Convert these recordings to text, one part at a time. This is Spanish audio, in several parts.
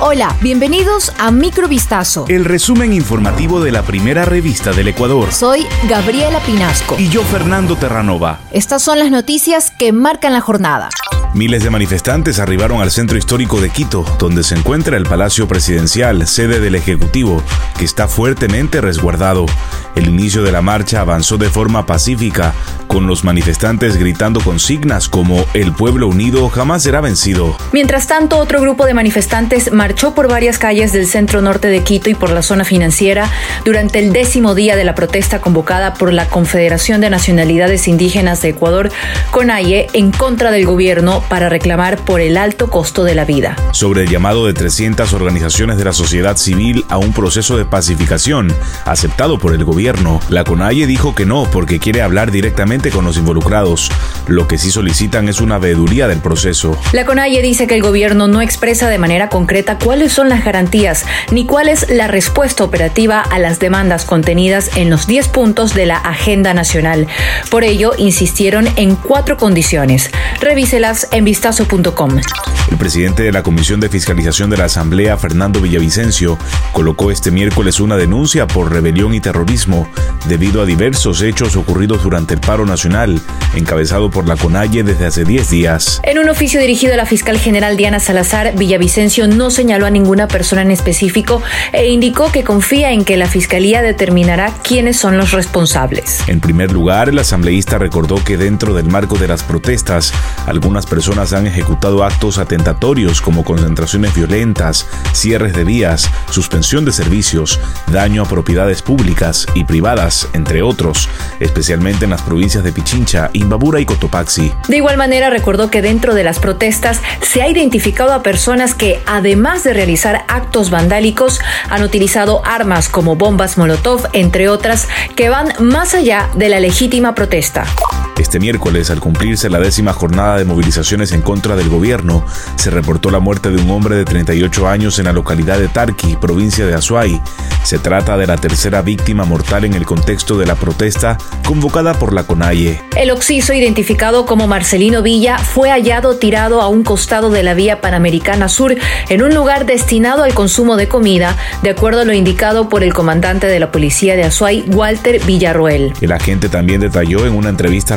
Hola, bienvenidos a Microvistazo. El resumen informativo de la primera revista del Ecuador. Soy Gabriela Pinasco. Y yo, Fernando Terranova. Estas son las noticias que marcan la jornada. Miles de manifestantes arribaron al centro histórico de Quito, donde se encuentra el Palacio Presidencial, sede del Ejecutivo, que está fuertemente resguardado. El inicio de la marcha avanzó de forma pacífica, con los manifestantes gritando consignas como El pueblo unido jamás será vencido. Mientras tanto, otro grupo de manifestantes marchó por varias calles del centro norte de Quito y por la zona financiera durante el décimo día de la protesta convocada por la Confederación de Nacionalidades Indígenas de Ecuador, CONAIE, en contra del gobierno para reclamar por el alto costo de la vida. Sobre el llamado de 300 organizaciones de la sociedad civil a un proceso de pacificación aceptado por el gobierno, la CONAIE dijo que no porque quiere hablar directamente con los involucrados. Lo que sí solicitan es una veeduría del proceso. La CONAIE dice que el gobierno no expresa de manera concreta cuáles son las garantías ni cuál es la respuesta operativa a las demandas contenidas en los 10 puntos de la Agenda Nacional. Por ello, insistieron en cuatro condiciones. Revíselas en vistazo.com. El presidente de la Comisión de Fiscalización de la Asamblea, Fernando Villavicencio, colocó este miércoles una denuncia por rebelión y terrorismo debido a diversos hechos ocurridos durante el paro nacional, encabezado por la CONAIE desde hace 10 días. En un oficio dirigido a la fiscal general Diana Salazar, Villavicencio no señaló a ninguna persona en específico e indicó que confía en que la fiscalía determinará quiénes son los responsables. En primer lugar, el asambleísta recordó que dentro del marco de las protestas, algunas personas han ejecutado actos atentados como concentraciones violentas, cierres de vías, suspensión de servicios, daño a propiedades públicas y privadas, entre otros, especialmente en las provincias de Pichincha, Imbabura y Cotopaxi. De igual manera recordó que dentro de las protestas se ha identificado a personas que, además de realizar actos vandálicos, han utilizado armas como bombas Molotov, entre otras, que van más allá de la legítima protesta. Este miércoles, al cumplirse la décima jornada de movilizaciones en contra del gobierno, se reportó la muerte de un hombre de 38 años en la localidad de Tarqui, provincia de Azuay. Se trata de la tercera víctima mortal en el contexto de la protesta convocada por la CONAIE. El occiso, identificado como Marcelino Villa, fue hallado tirado a un costado de la vía Panamericana Sur, en un lugar destinado al consumo de comida, de acuerdo a lo indicado por el comandante de la policía de Azuay, Walter Villarroel. El agente también detalló en una entrevista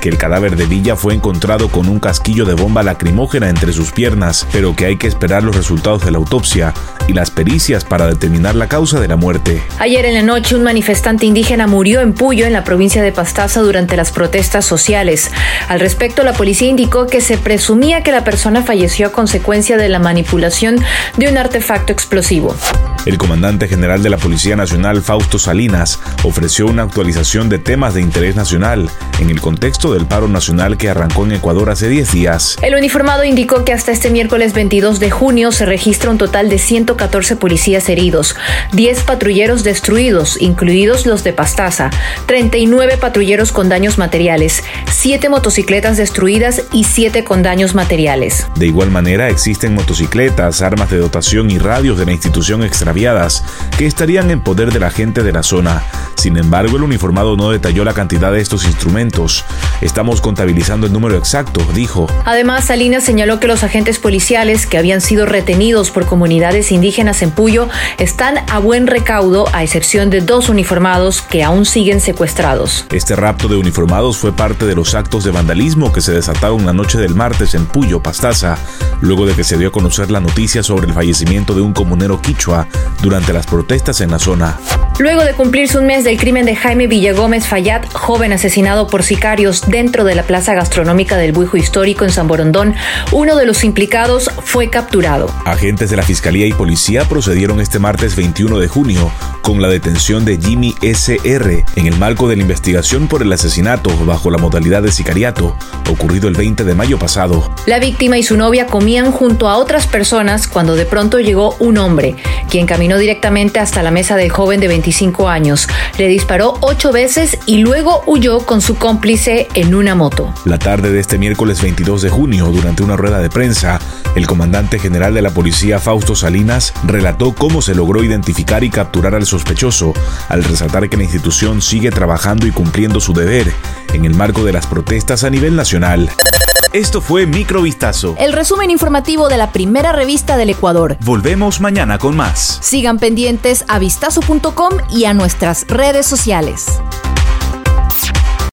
que el cadáver de Villa fue encontrado con un casquillo de bomba lacrimógena entre sus piernas, pero que hay que esperar los resultados de la autopsia y las pericias para determinar la causa de la muerte. Ayer en la noche un manifestante indígena murió en Puyo, en la provincia de Pastaza, durante las protestas sociales. Al respecto, la policía indicó que se presumía que la persona falleció a consecuencia de la manipulación de un artefacto explosivo. El comandante general de la Policía Nacional, Fausto Salinas, ofreció una actualización de temas de interés nacional en el contexto del paro nacional que arrancó en Ecuador hace 10 días. El uniformado indicó que hasta este miércoles 22 de junio se registra un total de 114 policías heridos, 10 patrulleros destruidos, incluidos los de Pastaza, 39 patrulleros con daños materiales, 7 motocicletas destruidas y 7 con daños materiales. De igual manera, existen motocicletas, armas de dotación y radios de la institución extra que estarían en poder de la gente de la zona. Sin embargo, el uniformado no detalló la cantidad de estos instrumentos. Estamos contabilizando el número exacto, dijo. Además, Salinas señaló que los agentes policiales que habían sido retenidos por comunidades indígenas en Puyo están a buen recaudo, a excepción de dos uniformados que aún siguen secuestrados. Este rapto de uniformados fue parte de los actos de vandalismo que se desataron la noche del martes en Puyo, Pastaza, luego de que se dio a conocer la noticia sobre el fallecimiento de un comunero quichua durante las protestas en la zona. Luego de cumplirse un mes del crimen de Jaime Villagómez Fayad, joven asesinado por sicarios dentro de la plaza gastronómica del Buijo Histórico en San Borondón, uno de los implicados fue capturado. Agentes de la Fiscalía y Policía procedieron este martes 21 de junio con la detención de Jimmy S.R. en el marco de la investigación por el asesinato bajo la modalidad de sicariato, ocurrido el 20 de mayo pasado. La víctima y su novia comían junto a otras personas cuando de pronto llegó un hombre, quien caminó directamente hasta la mesa del joven de 25 años. Le disparó ocho veces y luego huyó con su cómplice en una moto. La tarde de este miércoles 22 de junio, durante una rueda de prensa, el comandante general de la policía Fausto Salinas relató cómo se logró identificar y capturar al sospechoso, al resaltar que la institución sigue trabajando y cumpliendo su deber en el marco de las protestas a nivel nacional. Esto fue Microvistazo. El resumen informativo de la primera revista del Ecuador. Volvemos mañana con más. Sigan pendientes a vistazo.com y a nuestras redes sociales.